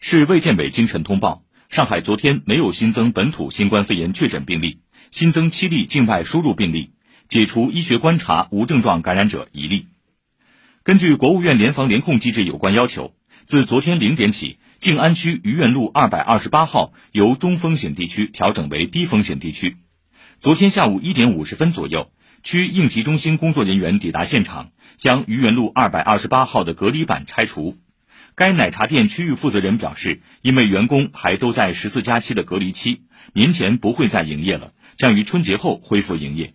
市卫健委今晨通报，上海昨天没有新增本土新冠肺炎确诊病例，新增七例境外输入病例，解除医学观察无症状感染者一例。根据国务院联防联控机制有关要求，自昨天零点起，静安区愚园路二百二十八号由中风险地区调整为低风险地区。昨天下午一点五十分左右，区应急中心工作人员抵达现场，将愚园路二百二十八号的隔离板拆除。该奶茶店区域负责人表示，因为员工还都在十四加七的隔离期，年前不会再营业了，将于春节后恢复营业。